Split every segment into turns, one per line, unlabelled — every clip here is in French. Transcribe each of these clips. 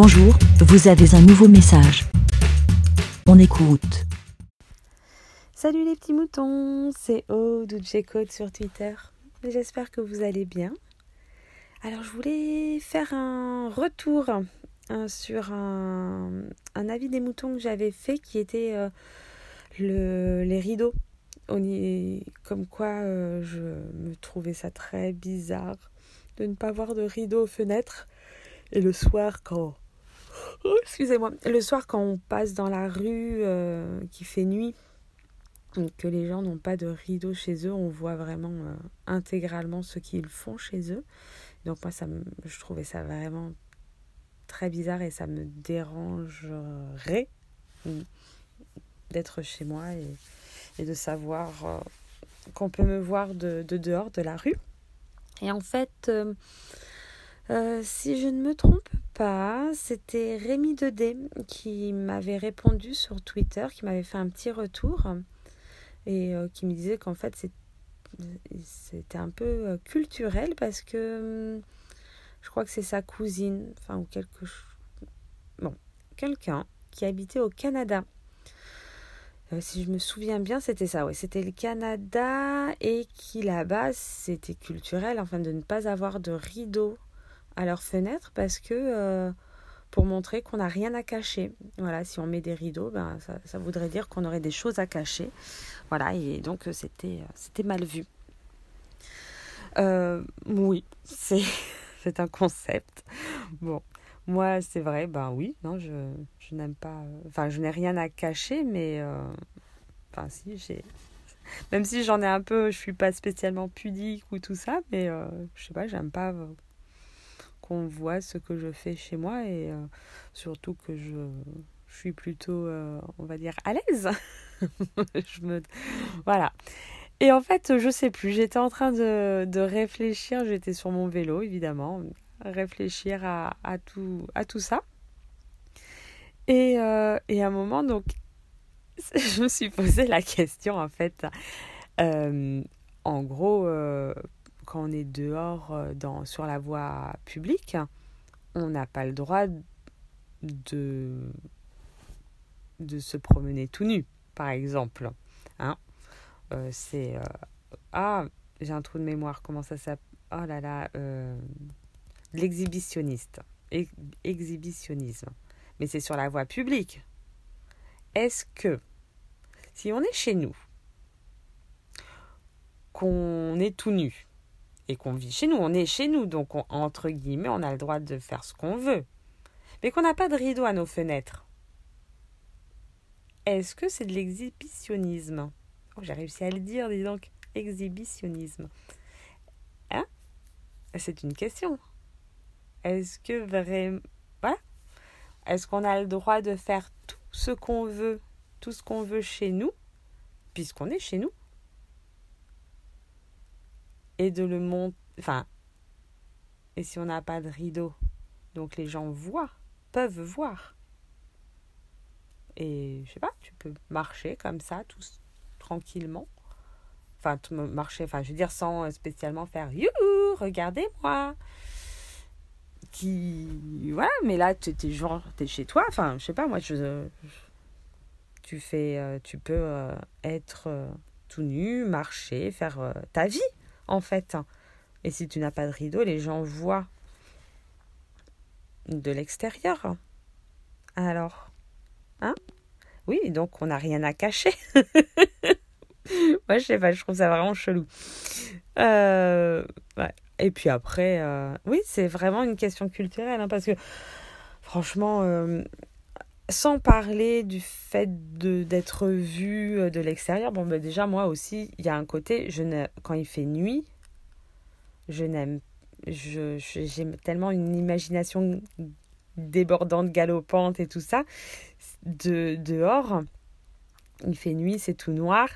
Bonjour, vous avez un nouveau message. On écoute.
Salut les petits moutons, c'est Aude ou sur Twitter. J'espère que vous allez bien. Alors je voulais faire un retour hein, sur un, avis des moutons que j'avais fait qui était euh, le, les rideaux. comme quoi euh, je me trouvais ça très bizarre de ne pas voir de rideaux aux fenêtres. Et le soir, quand. Oh, excusez-moi. Le soir, quand on passe dans la rue euh, qui fait nuit, que les gens n'ont pas de rideaux chez eux, on voit vraiment euh, intégralement ce qu'ils font chez eux. Donc, moi, ça je trouvais ça vraiment très bizarre et ça me dérangerait d'être chez moi et, de savoir euh, qu'on peut me voir de, dehors, de la rue. Et en fait, si je ne me trompe pas, c'était Rémi Dedé qui m'avait répondu sur Twitter, qui m'avait fait un petit retour et euh, qui me disait qu'en fait c'était un peu euh, culturel parce que hum, je crois que c'est sa cousine, enfin ou quelque bon, quelqu'un qui habitait au Canada. si je me souviens bien, c'était ça, oui, c'était le Canada et qui là-bas c'était culturel, enfin de ne pas avoir de rideau à leur fenêtre parce que euh, pour montrer qu'on n'a rien à cacher. Voilà, si on met des rideaux, ben, ça, voudrait dire qu'on aurait des choses à cacher. Voilà, et donc euh, c'était, euh, c'était mal vu. oui, c'est, c'est un concept. Bon, moi c'est vrai, ben oui, non, je, je n'aime pas. Enfin, je n'ai rien à cacher, mais. enfin, si, j'ai. Même si j'en ai un peu, je suis pas spécialement pudique ou tout ça, mais je sais pas, j'aime pas qu'on voit ce que je fais chez moi et euh, surtout que je, suis plutôt, euh, on va dire, à l'aise. je me... Voilà. Et en fait, je sais plus, j'étais en train de, de réfléchir, j'étais sur mon vélo évidemment, réfléchir à, à, tout, à tout ça. Et, euh, et, à un moment, donc, je me suis posé la question en fait. en gros, quand on est dehors euh, sur la voie publique, on n'a pas le droit de, de se promener tout nu, par exemple. Hein euh, c'est. Euh, ah, j'ai un trou de mémoire, comment ça s'appelle Oh là là, l'exhibitionniste. exhibitionnisme. Mais c'est sur la voie publique. Est-ce que, si on est chez nous, qu'on est tout nu, et qu'on vit chez nous. On est chez nous, donc entre guillemets, on a le droit de faire ce qu'on veut. Mais qu'on n'a pas de rideau à nos fenêtres. Est-ce que c'est de l'exhibitionnisme? Oh, j'ai réussi à le dire, dis donc. Exhibitionnisme. Hein? C'est une question. Est-ce que vraiment... Voilà. Est-ce qu'on a le droit de faire tout ce qu'on veut, tout ce qu'on veut chez nous, puisqu'on est chez nous? Et de le monter. Enfin, et si on n'a pas de rideau, donc les gens voient, peuvent voir. Et je sais pas, tu peux marcher comme ça, tous tranquillement. Enfin, marcher, enfin, je veux dire, sans spécialement faire youhou, regardez-moi. Qui. Voilà, mais là, tu es, genre, chez toi. Enfin, je sais pas, moi, je. tu fais. Euh, tu peux euh, être euh, tout nu, marcher, faire ta vie en fait. Et si tu n'as pas de rideau, les gens voient de l'extérieur. Alors, hein? Oui, donc on n'a rien à cacher. Moi, je sais pas, je trouve ça vraiment chelou. Euh, Et puis après, euh, oui, c'est vraiment une question culturelle, hein, parce que franchement, euh, sans parler du fait d'être vu euh, de l'extérieur, bon, ben déjà, moi aussi, il y a un côté, je ne, quand il fait nuit, je n'aime, je, j'ai tellement une imagination débordante, galopante et tout ça. De, dehors, il fait nuit, c'est tout noir.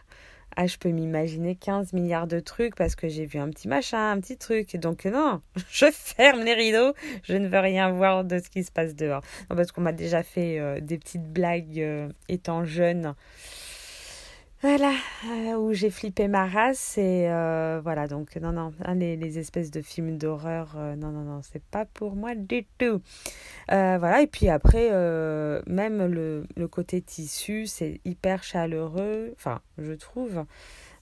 Ah, je peux m'imaginer 15 milliards de trucs parce que j'ai vu un petit machin, un petit truc. Donc non, je ferme les rideaux, je ne veux rien voir de ce qui se passe dehors. Parce qu'on m'a déjà fait euh, des petites blagues euh, étant jeune. Voilà, euh, où j'ai flippé ma race et euh, voilà, donc non, non, hein, les, les, espèces de films d'horreur, euh, non, non, non, c'est pas pour moi du tout. voilà, et puis après, même le, le, côté tissu, c'est hyper chaleureux, enfin, je trouve.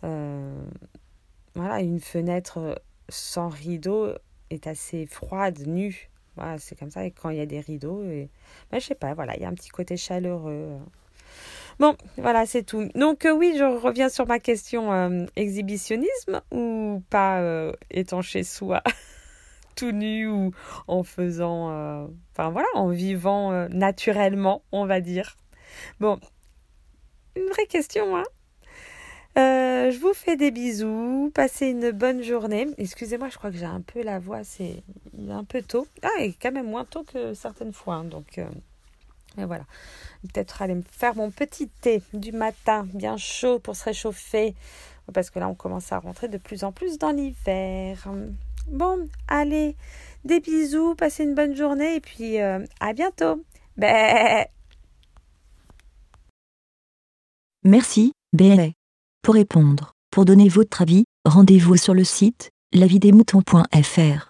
voilà, une fenêtre sans rideau est assez froide, nue. Voilà, c'est comme ça, et quand il y a des rideaux, et... Mais, je sais pas, voilà, il y a un petit côté chaleureux. Bon, voilà, c'est tout. Donc euh, oui, je reviens sur ma question euh, exhibitionnisme ou pas euh, étant chez soi tout nu ou en faisant, enfin voilà, en vivant naturellement, on va dire. Bon, une vraie question, hein. je vous fais des bisous, passez une bonne journée. Excusez-moi, je crois que j'ai un peu la voix, c'est un peu tôt. Ah, et quand même moins tôt que certaines fois, hein, donc et voilà. Peut-être aller me faire mon petit thé du matin, bien chaud pour se réchauffer. Parce que là, on commence à rentrer de plus en plus dans l'hiver. Bon, allez, des bisous, passez une bonne journée et puis euh, à bientôt.
Merci, Bé. Pour répondre, pour donner votre avis, rendez-vous sur le site lavidemouton.fr.